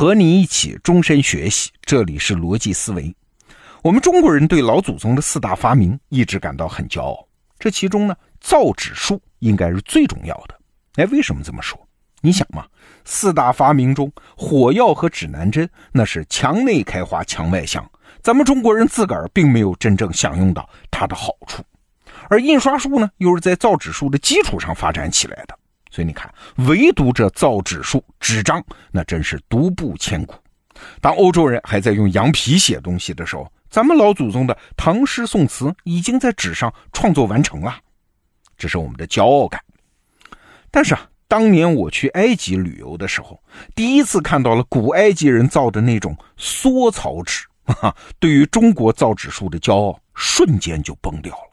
和你一起终身学习，这里是逻辑思维。我们中国人对老祖宗的四大发明一直感到很骄傲，这其中呢，造纸术应该是最重要的。哎，为什么这么说？你想嘛，四大发明中，火药和指南针那是墙内开花墙外香，咱们中国人自个儿并没有真正享用到它的好处，而印刷术呢，又是在造纸术的基础上发展起来的。所以你看，唯独这造纸术、纸张，那真是独步千古。当欧洲人还在用羊皮写东西的时候，咱们老祖宗的唐诗宋词已经在纸上创作完成了，这是我们的骄傲感。但是啊，当年我去埃及旅游的时候，第一次看到了古埃及人造的那种缩草纸，哈，对于中国造纸术的骄傲瞬间就崩掉了。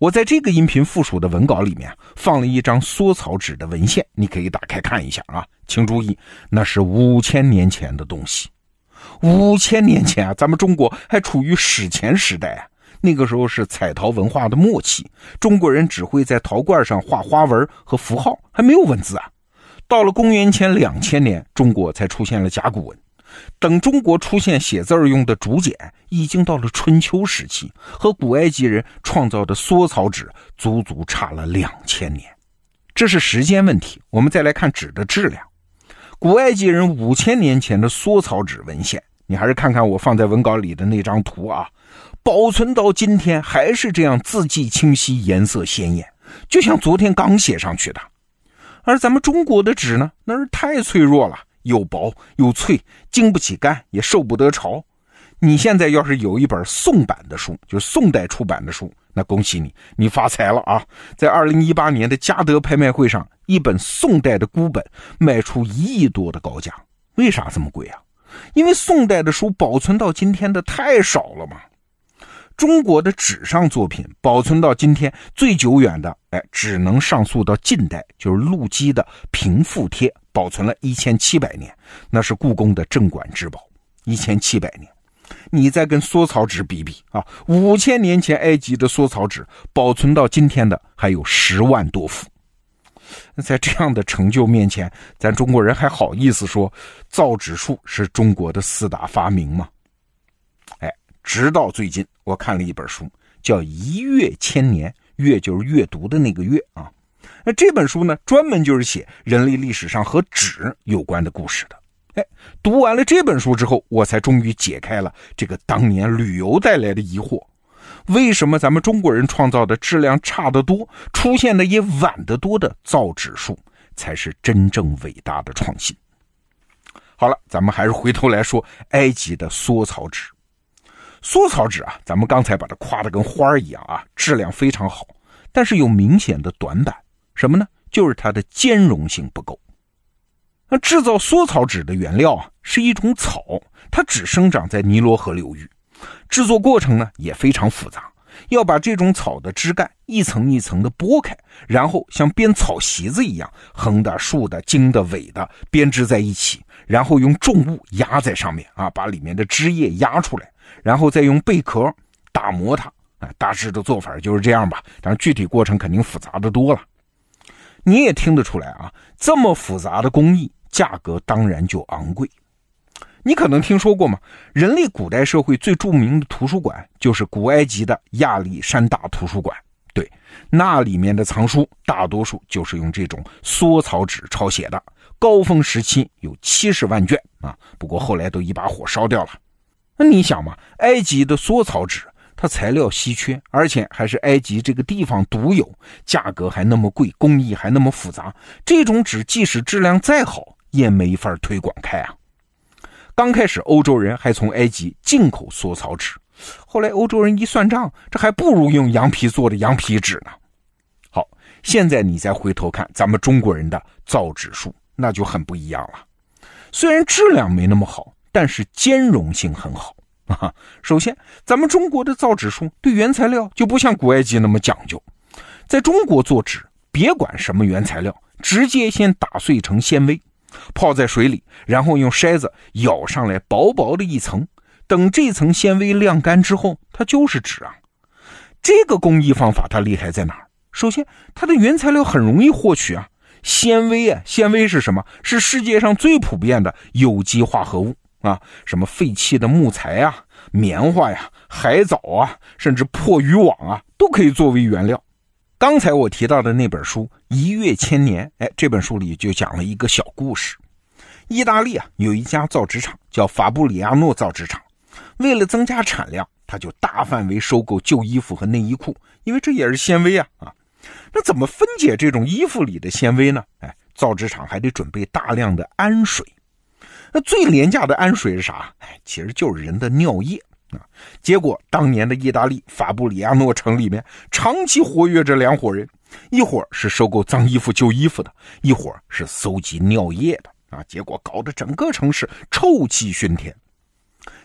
我在这个音频附属的文稿里面放了一张缩草纸的文献，你可以打开看一下啊。请注意，那是五千年前的东西。五千年前啊，咱们中国还处于史前时代啊。那个时候是彩陶文化的末期，中国人只会在陶罐上画花纹和符号，还没有文字啊。到了公元前两千年，中国才出现了甲骨文。等中国出现写字用的竹简，已经到了春秋时期，和古埃及人创造的缩草纸足足差了两千年。这是时间问题。我们再来看纸的质量。古埃及人五千年前的缩草纸文献，你还是看看我放在文稿里的那张图啊，保存到今天还是这样，字迹清晰，颜色鲜艳，就像昨天刚写上去的。而咱们中国的纸呢，那是太脆弱了。又薄又脆，经不起干，也受不得潮。你现在要是有一本宋版的书，就是宋代出版的书，那恭喜你，你发财了啊！在二零一八年的嘉德拍卖会上，一本宋代的孤本卖出一亿多的高价。为啥这么贵啊？因为宋代的书保存到今天的太少了嘛。中国的纸上作品保存到今天最久远的，哎，只能上溯到近代，就是陆机的《平复帖》。保存了一千七百年，那是故宫的镇馆之宝。一千七百年，你再跟缩草纸比比啊，五千年前埃及的缩草纸保存到今天的还有十万多幅。在这样的成就面前，咱中国人还好意思说造纸术是中国的四大发明吗？直到最近，我看了一本书，叫《一阅千年》，阅就是阅读的那个阅啊。那这本书呢，专门就是写人类历史上和纸有关的故事的。哎，读完了这本书之后，我才终于解开了这个当年旅游带来的疑惑：为什么咱们中国人创造的质量差得多、出现的也晚得多的造纸术，才是真正伟大的创新？好了，咱们还是回头来说埃及的缩草纸。缩草纸啊，咱们刚才把它夸得跟花儿一样啊，质量非常好，但是有明显的短板。什么呢？就是它的兼容性不够。那制造缩草纸的原料啊，是一种草，它只生长在尼罗河流域。制作过程呢也非常复杂，要把这种草的枝干一层一层的剥开，然后像编草席子一样，横的、竖的、茎的、尾的编织在一起，然后用重物压在上面啊，把里面的枝叶压出来，然后再用贝壳打磨它。啊，大致的做法就是这样吧，但是具体过程肯定复杂的多了。你也听得出来啊，这么复杂的工艺，价格当然就昂贵。你可能听说过吗？人类古代社会最著名的图书馆就是古埃及的亚历山大图书馆。对，那里面的藏书大多数就是用这种缩草纸抄写的，高峰时期有七十万卷啊。不过后来都一把火烧掉了。那你想嘛，埃及的缩草纸。它材料稀缺，而且还是埃及这个地方独有，价格还那么贵，工艺还那么复杂。这种纸即使质量再好，也没法推广开啊。刚开始，欧洲人还从埃及进口缩草纸，后来欧洲人一算账，这还不如用羊皮做的羊皮纸呢。好，现在你再回头看咱们中国人的造纸术，那就很不一样了。虽然质量没那么好，但是兼容性很好。啊，首先，咱们中国的造纸术对原材料就不像古埃及那么讲究。在中国做纸，别管什么原材料，直接先打碎成纤维，泡在水里，然后用筛子舀上来薄薄的一层。等这层纤维晾干之后，它就是纸啊。这个工艺方法它厉害在哪儿？首先，它的原材料很容易获取啊，纤维啊，纤维是什么？是世界上最普遍的有机化合物啊，什么废弃的木材啊、棉花呀、海藻啊，甚至破渔网啊，都可以作为原料。刚才我提到的那本书《一跃千年》，哎，这本书里就讲了一个小故事。意大利啊，有一家造纸厂叫法布里亚诺造纸厂，为了增加产量，他就大范围收购旧衣服和内衣裤，因为这也是纤维啊啊。那怎么分解这种衣服里的纤维呢？哎，造纸厂还得准备大量的氨水。那最廉价的氨水是啥？哎，其实就是人的尿液。啊！结果当年的意大利法布里亚诺城里面，长期活跃着两伙人，一伙是收购脏衣服、旧衣服的，一伙是搜集尿液的。啊！结果搞得整个城市臭气熏天。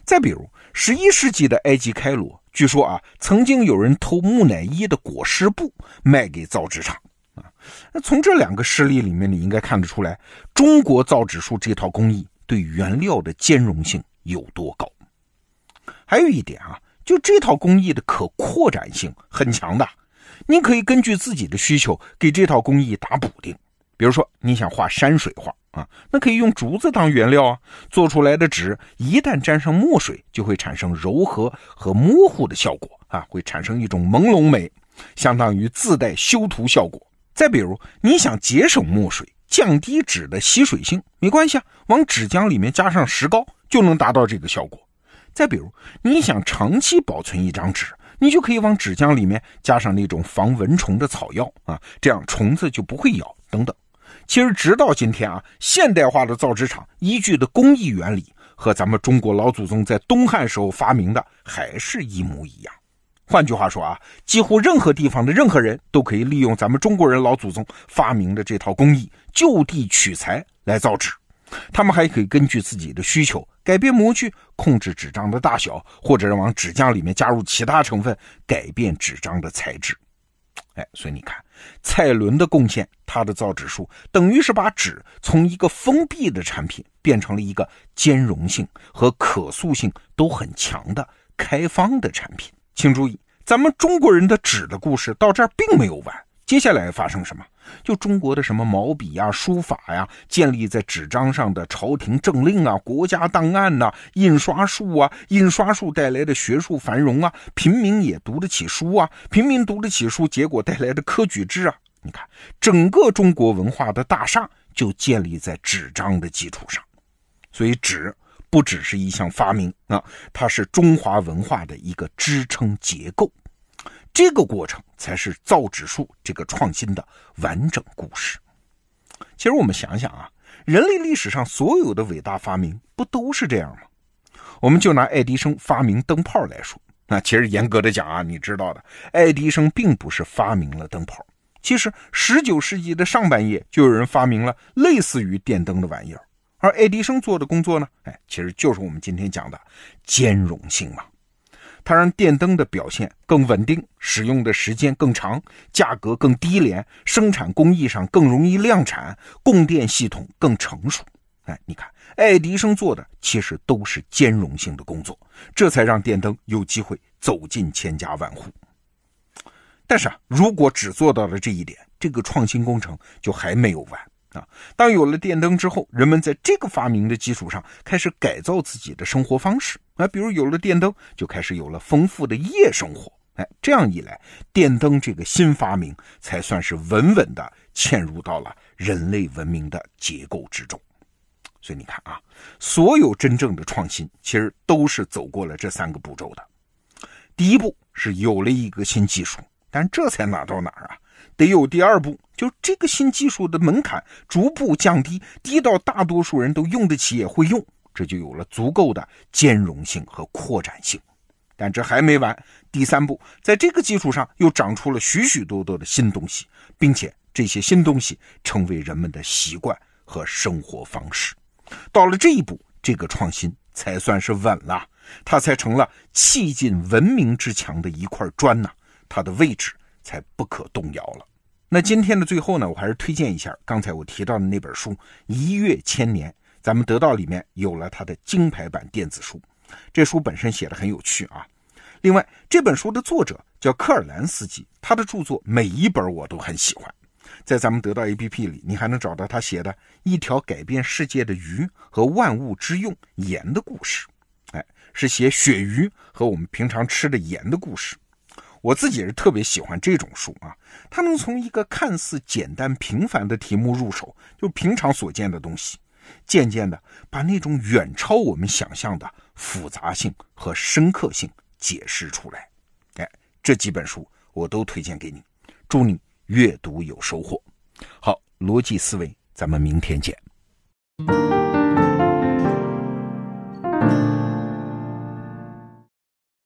再比如，十一世纪的埃及开罗，据说啊，曾经有人偷木乃伊的裹尸布卖给造纸厂。啊，那从这两个事例里面，你应该看得出来，中国造纸术这套工艺对原料的兼容性有多高。还有一点啊，就这套工艺的可扩展性很强的，你可以根据自己的需求给这套工艺打补丁。比如说，你想画山水画啊，那可以用竹子当原料啊，做出来的纸一旦沾上墨水，就会产生柔和和模糊的效果啊，会产生一种朦胧美，相当于自带修图效果。再比如，你想节省墨水，降低纸的吸水性，没关系啊，往纸浆里面加上石膏就能达到这个效果。再比如，你想长期保存一张纸，你就可以往纸浆里面加上那种防蚊虫的草药啊，这样虫子就不会咬。等等，其实直到今天啊，现代化的造纸厂依据的工艺原理和咱们中国老祖宗在东汉时候发明的还是一模一样。换句话说啊，几乎任何地方的任何人都可以利用咱们中国人老祖宗发明的这套工艺，就地取材来造纸。他们还可以根据自己的需求改变模具，控制纸张的大小，或者往纸浆里面加入其他成分，改变纸张的材质。哎，所以你看，蔡伦的贡献，他的造纸术等于是把纸从一个封闭的产品变成了一个兼容性和可塑性都很强的开放的产品。请注意，咱们中国人的纸的故事到这儿并没有完。接下来发生什么？就中国的什么毛笔呀、书法呀，建立在纸张上的朝廷政令啊、国家档案呐、印刷术啊，印刷术带来的学术繁荣啊，平民也读得起书啊，平民读得起书，结果带来的科举制啊，你看，整个中国文化的大厦就建立在纸张的基础上。所以，纸不只是一项发明啊，它是中华文化的一个支撑结构。这个过程才是造纸术这个创新的完整故事。其实我们想想啊，人类历史上所有的伟大发明不都是这样吗？我们就拿爱迪生发明灯泡来说，那其实严格的讲啊，你知道的，爱迪生并不是发明了灯泡。其实十九世纪的上半叶就有人发明了类似于电灯的玩意儿，而爱迪生做的工作呢，哎，其实就是我们今天讲的兼容性嘛。它让电灯的表现更稳定，使用的时间更长，价格更低廉，生产工艺上更容易量产，供电系统更成熟。哎，你看，爱迪生做的其实都是兼容性的工作，这才让电灯有机会走进千家万户。但是啊，如果只做到了这一点，这个创新工程就还没有完。啊，当有了电灯之后，人们在这个发明的基础上开始改造自己的生活方式啊，比如有了电灯，就开始有了丰富的夜生活。哎，这样一来，电灯这个新发明才算是稳稳的嵌入到了人类文明的结构之中。所以你看啊，所有真正的创新其实都是走过了这三个步骤的。第一步是有了一个新技术，但这才哪到哪儿啊？得有第二步，就这个新技术的门槛逐步降低，低到大多数人都用得起也会用，这就有了足够的兼容性和扩展性。但这还没完，第三步，在这个基础上又长出了许许多多的新东西，并且这些新东西成为人们的习惯和生活方式。到了这一步，这个创新才算是稳了，它才成了砌进文明之墙的一块砖呐，它的位置。才不可动摇了。那今天的最后呢，我还是推荐一下刚才我提到的那本书《一跃千年》，咱们得到里面有了它的金牌版电子书。这书本身写的很有趣啊。另外，这本书的作者叫科尔兰斯基，他的著作每一本我都很喜欢。在咱们得到 APP 里，你还能找到他写的一条改变世界的鱼和万物之用盐的故事。哎，是写鳕鱼和我们平常吃的盐的故事。我自己是特别喜欢这种书啊，它能从一个看似简单平凡的题目入手，就平常所见的东西，渐渐的把那种远超我们想象的复杂性和深刻性解释出来。哎，这几本书我都推荐给你，祝你阅读有收获。好，逻辑思维，咱们明天见。